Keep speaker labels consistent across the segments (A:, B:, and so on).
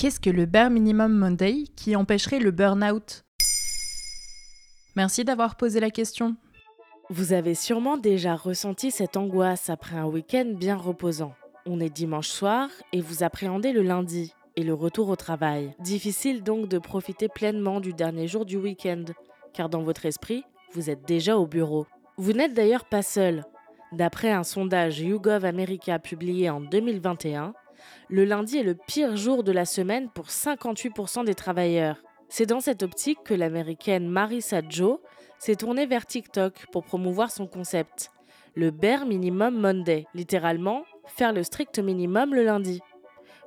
A: Qu'est-ce que le bare minimum Monday qui empêcherait le burn-out Merci d'avoir posé la question.
B: Vous avez sûrement déjà ressenti cette angoisse après un week-end bien reposant. On est dimanche soir et vous appréhendez le lundi et le retour au travail. Difficile donc de profiter pleinement du dernier jour du week-end, car dans votre esprit, vous êtes déjà au bureau. Vous n'êtes d'ailleurs pas seul. D'après un sondage YouGov America publié en 2021, le lundi est le pire jour de la semaine pour 58% des travailleurs. C'est dans cette optique que l'américaine Marissa Joe s'est tournée vers TikTok pour promouvoir son concept, le Bare Minimum Monday, littéralement faire le strict minimum le lundi,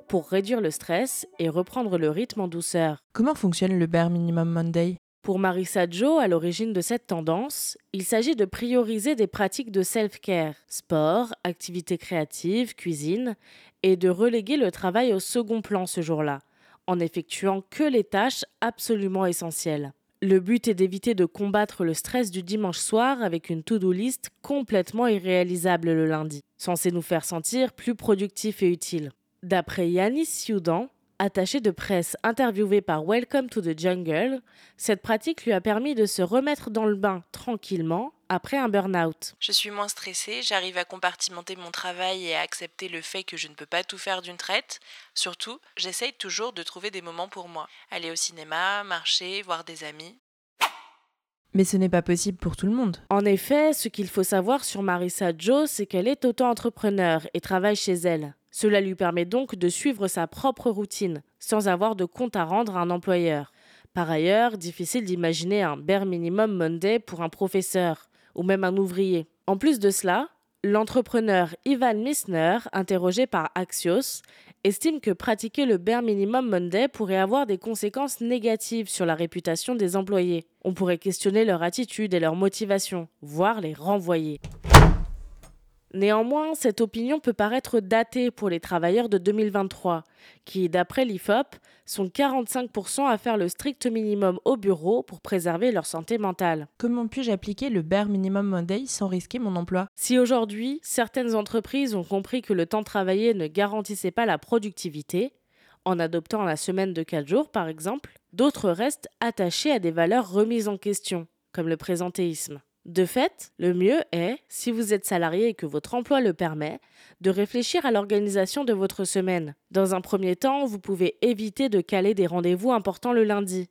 B: pour réduire le stress et reprendre le rythme en douceur.
A: Comment fonctionne le bare minimum Monday?
B: Pour Marissa Joe, à l'origine de cette tendance, il s'agit de prioriser des pratiques de self-care, sport, activités créatives, cuisine, et de reléguer le travail au second plan ce jour-là, en effectuant que les tâches absolument essentielles. Le but est d'éviter de combattre le stress du dimanche soir avec une to-do list complètement irréalisable le lundi, censée nous faire sentir plus productifs et utiles. D'après Yanis Sioudan, attaché de presse interviewé par Welcome to the Jungle, cette pratique lui a permis de se remettre dans le bain tranquillement après un burn-out.
C: Je suis moins stressée, j'arrive à compartimenter mon travail et à accepter le fait que je ne peux pas tout faire d'une traite. Surtout, j'essaye toujours de trouver des moments pour moi. Aller au cinéma, marcher, voir des amis.
A: Mais ce n'est pas possible pour tout le monde.
B: En effet, ce qu'il faut savoir sur Marissa Joe, c'est qu'elle est auto-entrepreneur et travaille chez elle. Cela lui permet donc de suivre sa propre routine, sans avoir de compte à rendre à un employeur. Par ailleurs, difficile d'imaginer un bare minimum Monday pour un professeur ou même un ouvrier. En plus de cela, l'entrepreneur Ivan Missner, interrogé par Axios, estime que pratiquer le bare minimum Monday pourrait avoir des conséquences négatives sur la réputation des employés. On pourrait questionner leur attitude et leur motivation, voire les renvoyer. Néanmoins, cette opinion peut paraître datée pour les travailleurs de 2023, qui, d'après l'IFOP, sont 45% à faire le strict minimum au bureau pour préserver leur santé mentale.
A: Comment puis-je appliquer le bare minimum Monday sans risquer mon emploi?
B: Si aujourd'hui, certaines entreprises ont compris que le temps travaillé ne garantissait pas la productivité, en adoptant la semaine de 4 jours par exemple, d'autres restent attachés à des valeurs remises en question, comme le présentéisme. De fait, le mieux est, si vous êtes salarié et que votre emploi le permet, de réfléchir à l'organisation de votre semaine. Dans un premier temps, vous pouvez éviter de caler des rendez-vous importants le lundi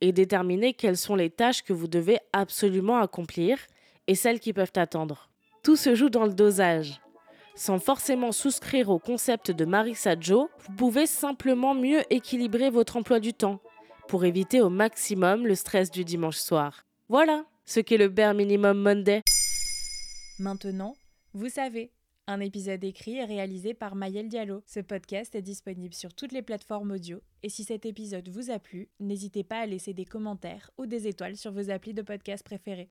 B: et déterminer quelles sont les tâches que vous devez absolument accomplir et celles qui peuvent attendre. Tout se joue dans le dosage. Sans forcément souscrire au concept de Marissa Joe, vous pouvez simplement mieux équilibrer votre emploi du temps pour éviter au maximum le stress du dimanche soir. Voilà ce qu'est le bare minimum Monday.
A: Maintenant, vous savez. Un épisode écrit et réalisé par Mayel Diallo. Ce podcast est disponible sur toutes les plateformes audio. Et si cet épisode vous a plu, n'hésitez pas à laisser des commentaires ou des étoiles sur vos applis de podcast préférés.